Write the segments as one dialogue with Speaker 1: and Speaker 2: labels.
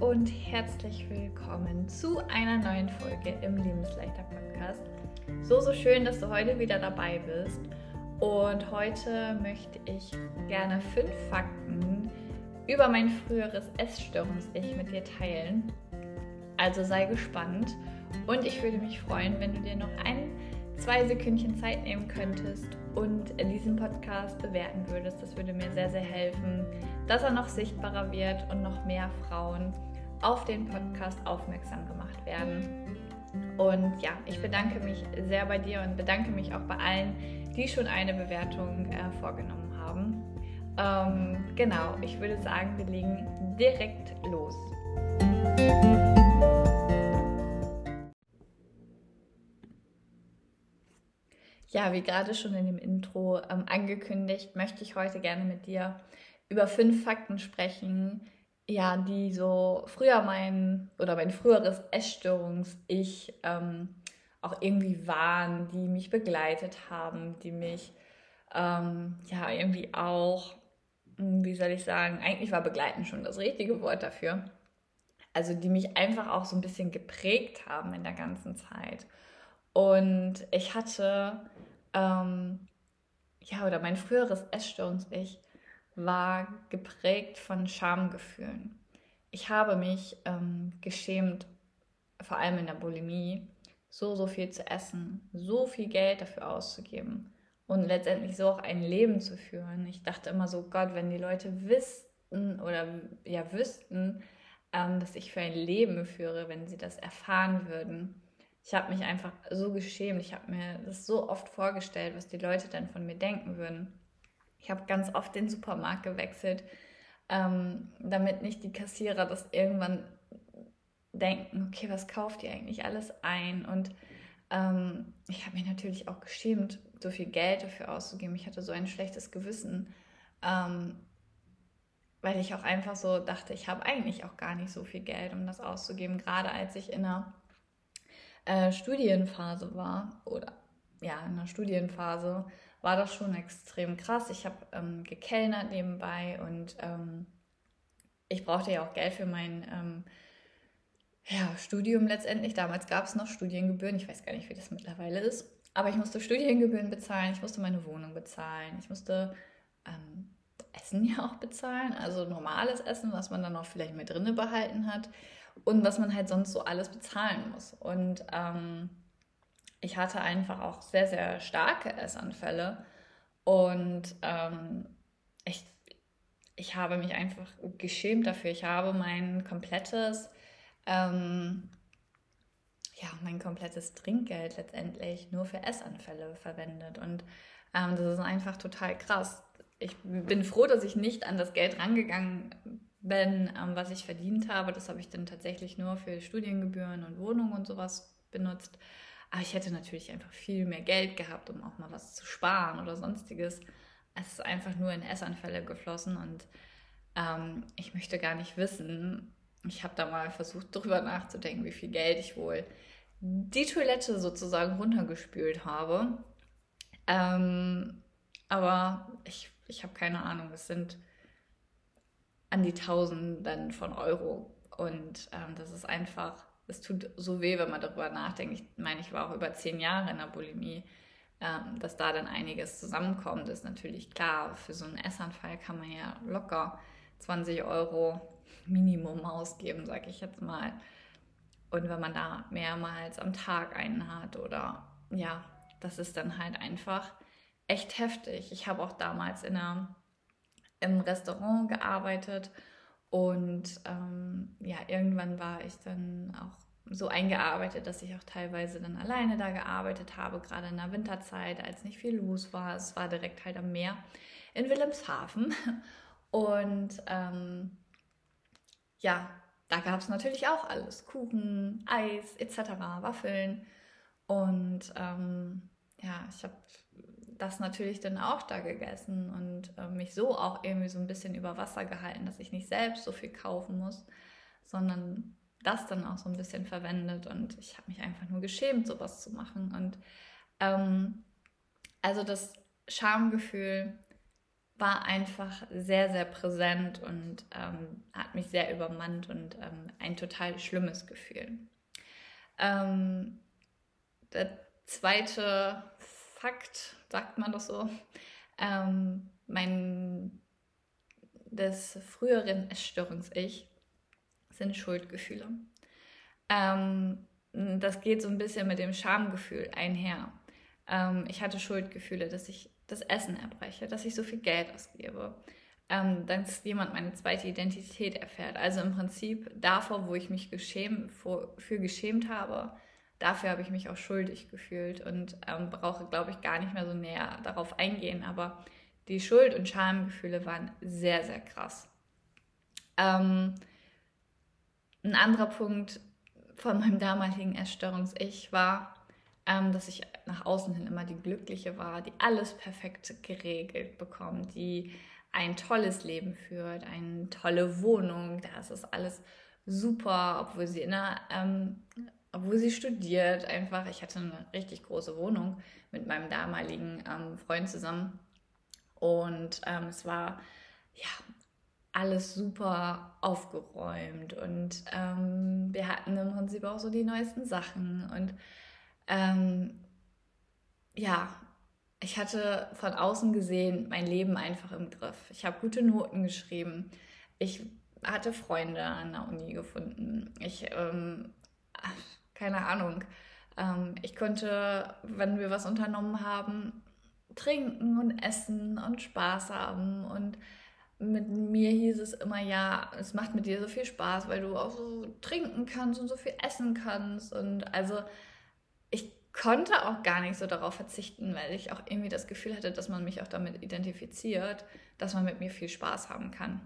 Speaker 1: und herzlich willkommen zu einer neuen Folge im Lebensleichter Podcast. So, so schön, dass du heute wieder dabei bist. Und heute möchte ich gerne fünf Fakten über mein früheres Essstörungs-Ich mit dir teilen. Also sei gespannt und ich würde mich freuen, wenn du dir noch ein, zwei Sekündchen Zeit nehmen könntest und diesen Podcast bewerten würdest. Das würde mir sehr, sehr helfen, dass er noch sichtbarer wird und noch mehr Frauen auf den Podcast aufmerksam gemacht werden. Und ja, ich bedanke mich sehr bei dir und bedanke mich auch bei allen, die schon eine Bewertung äh, vorgenommen haben. Ähm, genau, ich würde sagen, wir legen direkt los. Ja, wie gerade schon in dem Intro ähm, angekündigt, möchte ich heute gerne mit dir über fünf Fakten sprechen, ja, die so früher mein oder mein früheres Essstörungs-Ich ähm, auch irgendwie waren, die mich begleitet haben, die mich ähm, ja irgendwie auch, hm, wie soll ich sagen, eigentlich war begleiten schon das richtige Wort dafür. Also die mich einfach auch so ein bisschen geprägt haben in der ganzen Zeit. Und ich hatte, ähm, ja, oder mein früheres Essstörungs-Ich war geprägt von Schamgefühlen. Ich habe mich ähm, geschämt, vor allem in der Bulimie, so, so viel zu essen, so viel Geld dafür auszugeben und letztendlich so auch ein Leben zu führen. Ich dachte immer so, Gott, wenn die Leute wüssten oder ja wüssten, ähm, dass ich für ein Leben führe, wenn sie das erfahren würden. Ich habe mich einfach so geschämt. Ich habe mir das so oft vorgestellt, was die Leute dann von mir denken würden. Ich habe ganz oft den Supermarkt gewechselt, ähm, damit nicht die Kassierer das irgendwann denken, okay, was kauft ihr eigentlich alles ein? Und ähm, ich habe mich natürlich auch geschämt, so viel Geld dafür auszugeben. Ich hatte so ein schlechtes Gewissen, ähm, weil ich auch einfach so dachte, ich habe eigentlich auch gar nicht so viel Geld, um das auszugeben, gerade als ich in einer äh, Studienphase war oder ja, in einer Studienphase war das schon extrem krass. Ich habe ähm, gekellnert nebenbei und ähm, ich brauchte ja auch Geld für mein ähm, ja, Studium letztendlich. Damals gab es noch Studiengebühren. Ich weiß gar nicht, wie das mittlerweile ist. Aber ich musste Studiengebühren bezahlen, ich musste meine Wohnung bezahlen, ich musste ähm, Essen ja auch bezahlen, also normales Essen, was man dann auch vielleicht mit drinne behalten hat und was man halt sonst so alles bezahlen muss. Und ähm, ich hatte einfach auch sehr, sehr starke Essanfälle und ähm, ich, ich habe mich einfach geschämt dafür. Ich habe mein komplettes, ähm, ja, mein komplettes Trinkgeld letztendlich nur für Essanfälle verwendet und ähm, das ist einfach total krass. Ich bin froh, dass ich nicht an das Geld rangegangen bin, ähm, was ich verdient habe. Das habe ich dann tatsächlich nur für Studiengebühren und Wohnung und sowas benutzt. Aber ich hätte natürlich einfach viel mehr Geld gehabt, um auch mal was zu sparen oder sonstiges. Es ist einfach nur in Essanfälle geflossen und ähm, ich möchte gar nicht wissen. Ich habe da mal versucht, darüber nachzudenken, wie viel Geld ich wohl die Toilette sozusagen runtergespült habe. Ähm, aber ich, ich habe keine Ahnung, es sind an die Tausenden von Euro. Und ähm, das ist einfach es tut so weh, wenn man darüber nachdenkt. Ich meine, ich war auch über zehn Jahre in der Bulimie. Ähm, dass da dann einiges zusammenkommt, ist natürlich klar. Für so einen Essanfall kann man ja locker 20 Euro Minimum ausgeben, sag ich jetzt mal. Und wenn man da mehrmals am Tag einen hat oder ja, das ist dann halt einfach echt heftig. Ich habe auch damals in einer, im Restaurant gearbeitet und ähm, ja, irgendwann war ich dann auch so eingearbeitet, dass ich auch teilweise dann alleine da gearbeitet habe, gerade in der Winterzeit, als nicht viel los war. Es war direkt halt am Meer in Wilhelmshaven. Und ähm, ja, da gab es natürlich auch alles. Kuchen, Eis etc., Waffeln. Und ähm, ja, ich habe das natürlich dann auch da gegessen und äh, mich so auch irgendwie so ein bisschen über Wasser gehalten, dass ich nicht selbst so viel kaufen muss, sondern das dann auch so ein bisschen verwendet. Und ich habe mich einfach nur geschämt, sowas zu machen. Und ähm, also das Schamgefühl war einfach sehr, sehr präsent und ähm, hat mich sehr übermannt und ähm, ein total schlimmes Gefühl. Ähm, der zweite Fakt, sagt man das so, ähm, mein des früheren Essstörungs-Ich sind Schuldgefühle. Ähm, das geht so ein bisschen mit dem Schamgefühl einher. Ähm, ich hatte Schuldgefühle, dass ich das Essen erbreche, dass ich so viel Geld ausgebe, ähm, dass jemand meine zweite Identität erfährt. Also im Prinzip davor, wo ich mich geschämt, für, für geschämt habe, dafür habe ich mich auch schuldig gefühlt und ähm, brauche, glaube ich, gar nicht mehr so näher darauf eingehen. Aber die Schuld- und Schamgefühle waren sehr, sehr krass. Ähm, ein anderer Punkt von meinem damaligen Essstörungs-Ich war, ähm, dass ich nach außen hin immer die Glückliche war, die alles perfekt geregelt bekommt, die ein tolles Leben führt, eine tolle Wohnung, da ist es alles super, obwohl sie in einer, ähm, obwohl sie studiert, einfach. Ich hatte eine richtig große Wohnung mit meinem damaligen ähm, Freund zusammen und ähm, es war ja alles super aufgeräumt und ähm, wir hatten im Prinzip auch so die neuesten Sachen und ähm, ja, ich hatte von außen gesehen mein Leben einfach im Griff. Ich habe gute Noten geschrieben. Ich hatte Freunde an der Uni gefunden. Ich, ähm, keine Ahnung. Ähm, ich konnte, wenn wir was unternommen haben, trinken und essen und Spaß haben. Und mit mir hieß es immer, ja, es macht mit dir so viel Spaß, weil du auch so trinken kannst und so viel essen kannst. Und also ich konnte auch gar nicht so darauf verzichten, weil ich auch irgendwie das Gefühl hatte, dass man mich auch damit identifiziert, dass man mit mir viel Spaß haben kann.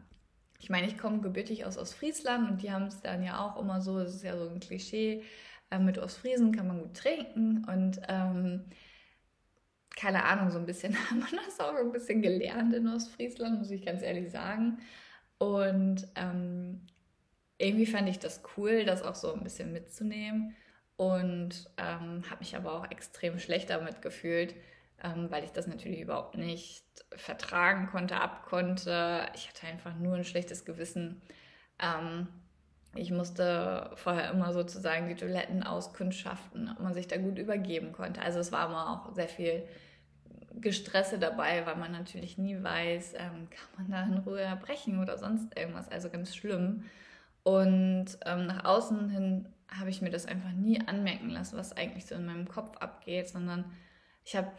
Speaker 1: Ich meine, ich komme gebürtig aus Ostfriesland und die haben es dann ja auch immer so, es ist ja so ein Klischee, äh, mit Ostfriesen kann man gut trinken und ähm, keine Ahnung, so ein bisschen haben wir das auch ein bisschen gelernt in Ostfriesland, muss ich ganz ehrlich sagen. Und ähm, irgendwie fand ich das cool, das auch so ein bisschen mitzunehmen und ähm, habe mich aber auch extrem schlecht damit gefühlt, ähm, weil ich das natürlich überhaupt nicht vertragen konnte, abkonnte. Ich hatte einfach nur ein schlechtes Gewissen. Ähm, ich musste vorher immer sozusagen die Toiletten auskundschaften, ob man sich da gut übergeben konnte. Also es war immer auch sehr viel Gestresse dabei, weil man natürlich nie weiß, ähm, kann man da in Ruhe erbrechen oder sonst irgendwas. Also ganz schlimm. Und ähm, nach außen hin habe ich mir das einfach nie anmerken lassen, was eigentlich so in meinem Kopf abgeht, sondern ich habe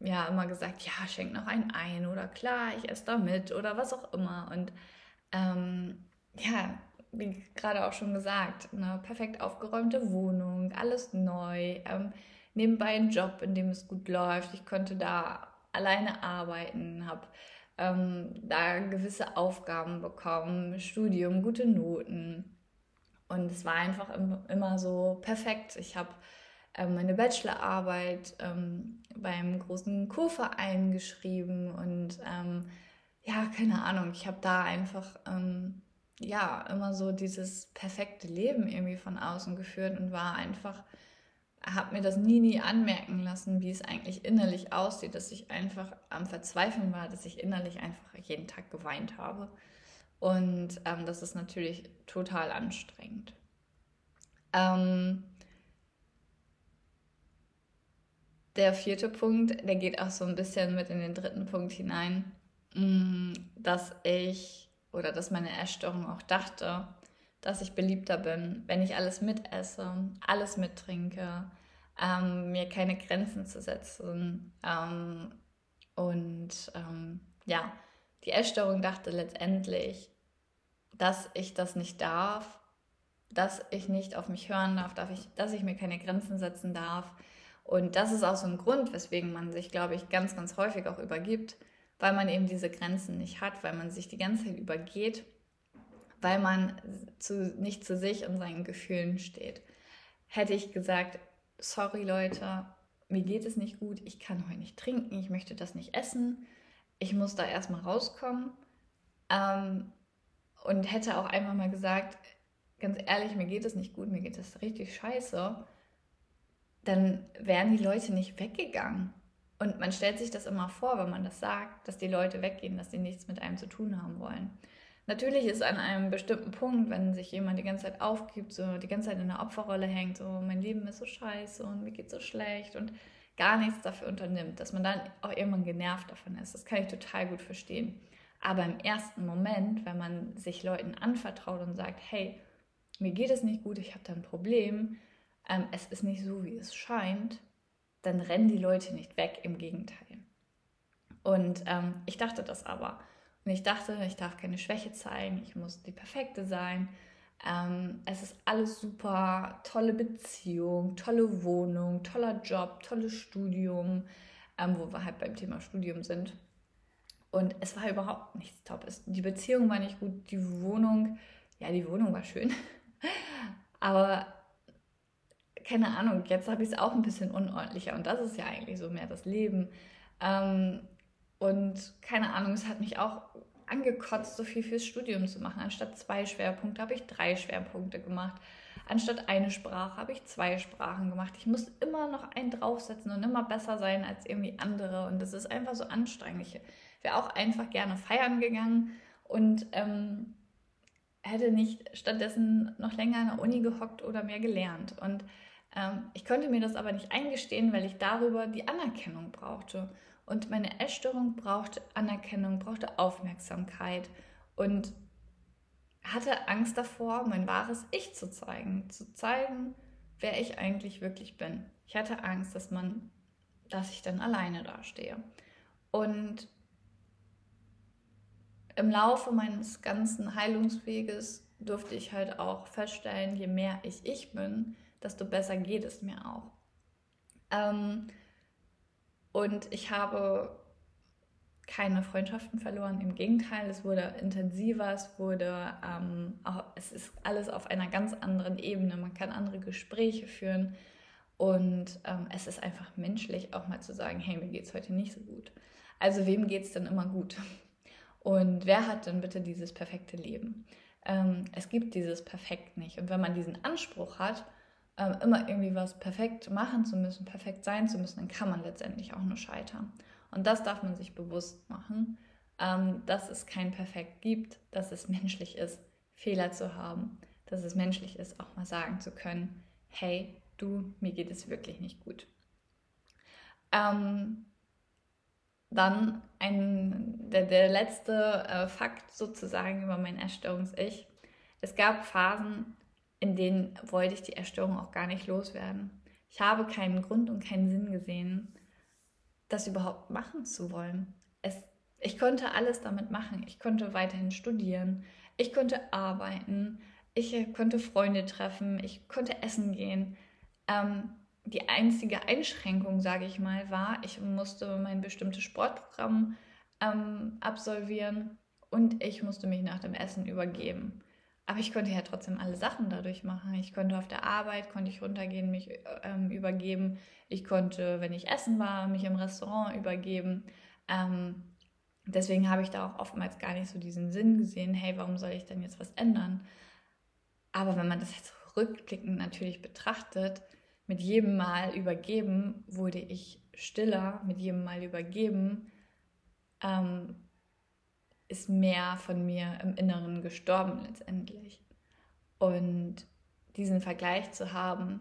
Speaker 1: ja immer gesagt, ja, schenk noch einen ein oder klar, ich esse da mit oder was auch immer. Und ähm, ja, wie gerade auch schon gesagt, eine perfekt aufgeräumte Wohnung, alles neu, ähm, nebenbei einen Job, in dem es gut läuft. Ich konnte da alleine arbeiten, habe ähm, da gewisse Aufgaben bekommen, Studium, gute Noten. Und es war einfach immer so perfekt. Ich habe ähm, meine Bachelorarbeit ähm, beim großen Kurverein geschrieben und ähm, ja, keine Ahnung, ich habe da einfach ja immer so dieses perfekte Leben irgendwie von außen geführt und war einfach, habe mir das nie, nie anmerken lassen, wie es eigentlich innerlich aussieht, dass ich einfach am Verzweifeln war, dass ich innerlich einfach jeden Tag geweint habe. Und ähm, das ist natürlich total anstrengend. Ähm, der vierte Punkt, der geht auch so ein bisschen mit in den dritten Punkt hinein, mm, dass ich oder dass meine Essstörung auch dachte, dass ich beliebter bin, wenn ich alles mitesse, alles mittrinke, ähm, mir keine Grenzen zu setzen. Ähm, und ähm, ja, die Essstörung dachte letztendlich, dass ich das nicht darf, dass ich nicht auf mich hören darf, darf ich, dass ich mir keine Grenzen setzen darf. Und das ist auch so ein Grund, weswegen man sich, glaube ich, ganz, ganz häufig auch übergibt, weil man eben diese Grenzen nicht hat, weil man sich die ganze Zeit übergeht, weil man zu, nicht zu sich und seinen Gefühlen steht. Hätte ich gesagt, sorry Leute, mir geht es nicht gut, ich kann heute nicht trinken, ich möchte das nicht essen, ich muss da erstmal rauskommen, ähm, und hätte auch einfach mal gesagt, ganz ehrlich, mir geht es nicht gut, mir geht es richtig scheiße, dann wären die Leute nicht weggegangen. Und man stellt sich das immer vor, wenn man das sagt, dass die Leute weggehen, dass sie nichts mit einem zu tun haben wollen. Natürlich ist an einem bestimmten Punkt, wenn sich jemand die ganze Zeit aufgibt, so die ganze Zeit in der Opferrolle hängt, so mein Leben ist so scheiße und mir geht so schlecht und gar nichts dafür unternimmt, dass man dann auch irgendwann genervt davon ist. Das kann ich total gut verstehen. Aber im ersten Moment, wenn man sich Leuten anvertraut und sagt, hey, mir geht es nicht gut, ich habe da ein Problem, ähm, es ist nicht so, wie es scheint, dann rennen die Leute nicht weg, im Gegenteil. Und ähm, ich dachte das aber. Und ich dachte, ich darf keine Schwäche zeigen, ich muss die Perfekte sein. Ähm, es ist alles super, tolle Beziehung, tolle Wohnung, toller Job, tolles Studium, ähm, wo wir halt beim Thema Studium sind. Und es war überhaupt nichts top. Es, die Beziehung war nicht gut, die Wohnung, ja, die Wohnung war schön. Aber keine Ahnung, jetzt habe ich es auch ein bisschen unordentlicher und das ist ja eigentlich so mehr das Leben. Ähm, und keine Ahnung, es hat mich auch angekotzt, so viel fürs Studium zu machen. Anstatt zwei Schwerpunkte habe ich drei Schwerpunkte gemacht. Anstatt eine Sprache habe ich zwei Sprachen gemacht. Ich muss immer noch einen draufsetzen und immer besser sein als irgendwie andere. Und das ist einfach so anstrengend. Ich wäre auch einfach gerne feiern gegangen und ähm, hätte nicht stattdessen noch länger in der Uni gehockt oder mehr gelernt. Und ich konnte mir das aber nicht eingestehen, weil ich darüber die Anerkennung brauchte. Und meine Essstörung brauchte Anerkennung, brauchte Aufmerksamkeit und hatte Angst davor, mein wahres Ich zu zeigen, zu zeigen, wer ich eigentlich wirklich bin. Ich hatte Angst, dass man, dass ich dann alleine dastehe. Und im Laufe meines ganzen Heilungsweges durfte ich halt auch feststellen, je mehr ich ich bin, desto besser geht es mir auch. Ähm, und ich habe keine Freundschaften verloren. Im Gegenteil, es wurde intensiver, es wurde, ähm, auch, es ist alles auf einer ganz anderen Ebene. Man kann andere Gespräche führen und ähm, es ist einfach menschlich, auch mal zu sagen, hey, mir geht es heute nicht so gut. Also wem geht es denn immer gut? Und wer hat denn bitte dieses perfekte Leben? Ähm, es gibt dieses Perfekt nicht. Und wenn man diesen Anspruch hat, ähm, immer irgendwie was perfekt machen zu müssen, perfekt sein zu müssen, dann kann man letztendlich auch nur scheitern. Und das darf man sich bewusst machen, ähm, dass es kein Perfekt gibt, dass es menschlich ist, Fehler zu haben, dass es menschlich ist, auch mal sagen zu können, hey, du, mir geht es wirklich nicht gut. Ähm, dann ein, der, der letzte äh, Fakt sozusagen über mein Erstörungs-Ich. Es gab Phasen, in denen wollte ich die Erstörung auch gar nicht loswerden. Ich habe keinen Grund und keinen Sinn gesehen, das überhaupt machen zu wollen. Es, ich konnte alles damit machen. Ich konnte weiterhin studieren, ich konnte arbeiten, ich konnte Freunde treffen, ich konnte essen gehen. Ähm, die einzige Einschränkung, sage ich mal, war, ich musste mein bestimmtes Sportprogramm ähm, absolvieren und ich musste mich nach dem Essen übergeben. Aber ich konnte ja trotzdem alle Sachen dadurch machen. Ich konnte auf der Arbeit, konnte ich runtergehen, mich ähm, übergeben. Ich konnte, wenn ich essen war, mich im Restaurant übergeben. Ähm, deswegen habe ich da auch oftmals gar nicht so diesen Sinn gesehen, hey, warum soll ich denn jetzt was ändern? Aber wenn man das jetzt rückblickend natürlich betrachtet, mit jedem Mal übergeben wurde ich stiller, mit jedem Mal übergeben ähm, ist mehr von mir im Inneren gestorben letztendlich. Und diesen Vergleich zu haben,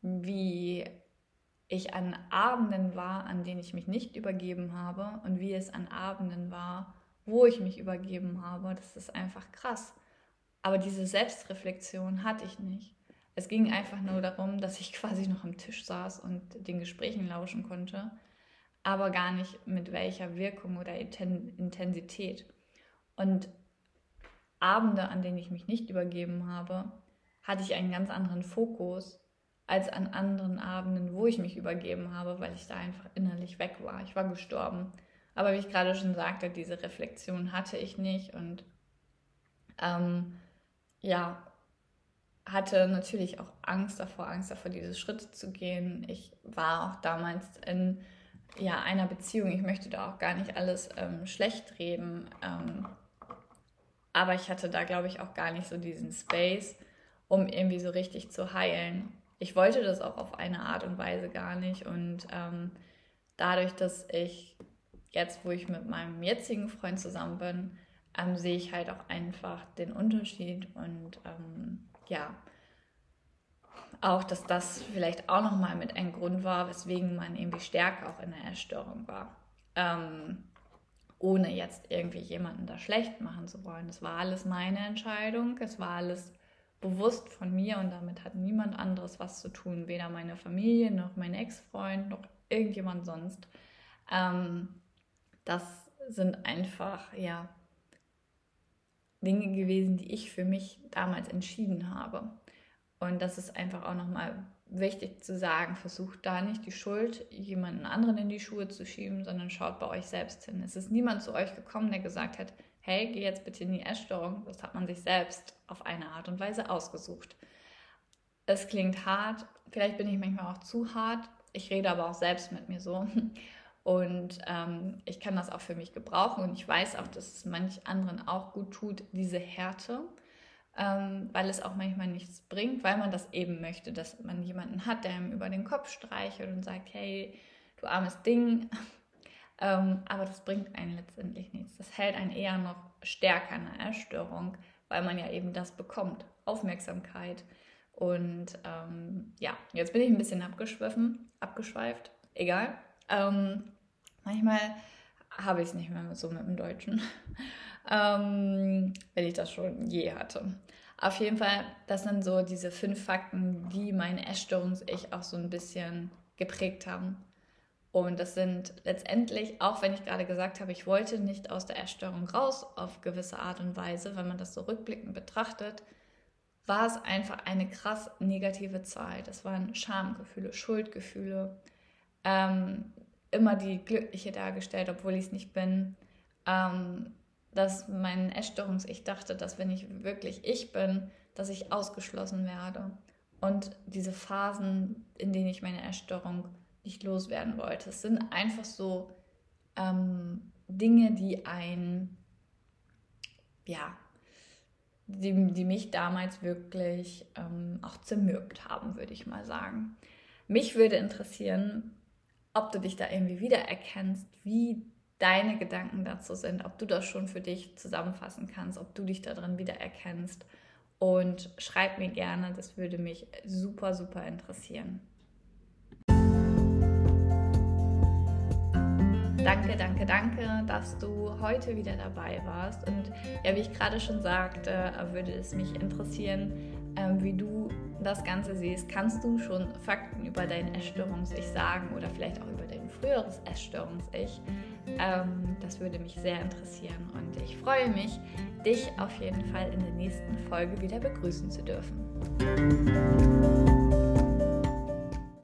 Speaker 1: wie ich an Abenden war, an denen ich mich nicht übergeben habe und wie es an Abenden war, wo ich mich übergeben habe, das ist einfach krass. Aber diese Selbstreflexion hatte ich nicht. Es ging einfach nur darum, dass ich quasi noch am Tisch saß und den Gesprächen lauschen konnte aber gar nicht mit welcher Wirkung oder Intensität. Und Abende, an denen ich mich nicht übergeben habe, hatte ich einen ganz anderen Fokus als an anderen Abenden, wo ich mich übergeben habe, weil ich da einfach innerlich weg war. Ich war gestorben. Aber wie ich gerade schon sagte, diese Reflexion hatte ich nicht und ähm, ja, hatte natürlich auch Angst davor, Angst davor, diese Schritte zu gehen. Ich war auch damals in ja, einer Beziehung. Ich möchte da auch gar nicht alles ähm, schlecht reden. Ähm, aber ich hatte da, glaube ich, auch gar nicht so diesen Space, um irgendwie so richtig zu heilen. Ich wollte das auch auf eine Art und Weise gar nicht. Und ähm, dadurch, dass ich jetzt, wo ich mit meinem jetzigen Freund zusammen bin, ähm, sehe ich halt auch einfach den Unterschied und ähm, ja, auch, dass das vielleicht auch nochmal mit ein Grund war, weswegen man irgendwie stärker auch in der Essstörung war. Ähm, ohne jetzt irgendwie jemanden da schlecht machen zu wollen. Es war alles meine Entscheidung, es war alles bewusst von mir und damit hat niemand anderes was zu tun, weder meine Familie noch mein Ex-Freund noch irgendjemand sonst. Ähm, das sind einfach, ja, Dinge gewesen, die ich für mich damals entschieden habe. Und das ist einfach auch nochmal wichtig zu sagen, versucht da nicht die Schuld jemanden anderen in die Schuhe zu schieben, sondern schaut bei euch selbst hin. Es ist niemand zu euch gekommen, der gesagt hat, hey, geh jetzt bitte in die Essstörung. Das hat man sich selbst auf eine Art und Weise ausgesucht. Es klingt hart, vielleicht bin ich manchmal auch zu hart. Ich rede aber auch selbst mit mir so. Und ähm, ich kann das auch für mich gebrauchen und ich weiß auch, dass es manch anderen auch gut tut, diese Härte, ähm, weil es auch manchmal nichts bringt, weil man das eben möchte, dass man jemanden hat, der ihm über den Kopf streichelt und sagt, hey, du armes Ding. ähm, aber das bringt einen letztendlich nichts. Das hält einen eher noch stärker in einer Erstörung, weil man ja eben das bekommt, Aufmerksamkeit. Und ähm, ja, jetzt bin ich ein bisschen abgeschwiffen, abgeschweift, egal. Ähm, manchmal habe ich es nicht mehr so mit dem Deutschen, ähm, wenn ich das schon je hatte. Auf jeden Fall, das sind so diese fünf Fakten, die meine Essstörungs-Ich auch so ein bisschen geprägt haben. Und das sind letztendlich, auch wenn ich gerade gesagt habe, ich wollte nicht aus der Essstörung raus auf gewisse Art und Weise, wenn man das so rückblickend betrachtet, war es einfach eine krass negative Zeit. Es waren Schamgefühle, Schuldgefühle, ähm, immer die Glückliche dargestellt, obwohl ich es nicht bin. Ähm, dass mein Essstörungs-Ich dachte, dass wenn ich wirklich ich bin, dass ich ausgeschlossen werde. Und diese Phasen, in denen ich meine Essstörung nicht loswerden wollte. Es sind einfach so ähm, Dinge, die ein, ja, die, die mich damals wirklich ähm, auch zermürbt haben, würde ich mal sagen. Mich würde interessieren, ob du dich da irgendwie wiedererkennst, wie deine Gedanken dazu sind, ob du das schon für dich zusammenfassen kannst, ob du dich darin wiedererkennst. Und schreib mir gerne, das würde mich super, super interessieren. Danke, danke, danke, dass du heute wieder dabei warst. Und ja, wie ich gerade schon sagte, würde es mich interessieren, ähm, wie du das Ganze siehst, kannst du schon Fakten über dein Essstörungs-Ich sagen oder vielleicht auch über dein früheres Essstörungs-Ich. Ähm, das würde mich sehr interessieren und ich freue mich, dich auf jeden Fall in der nächsten Folge wieder begrüßen zu dürfen.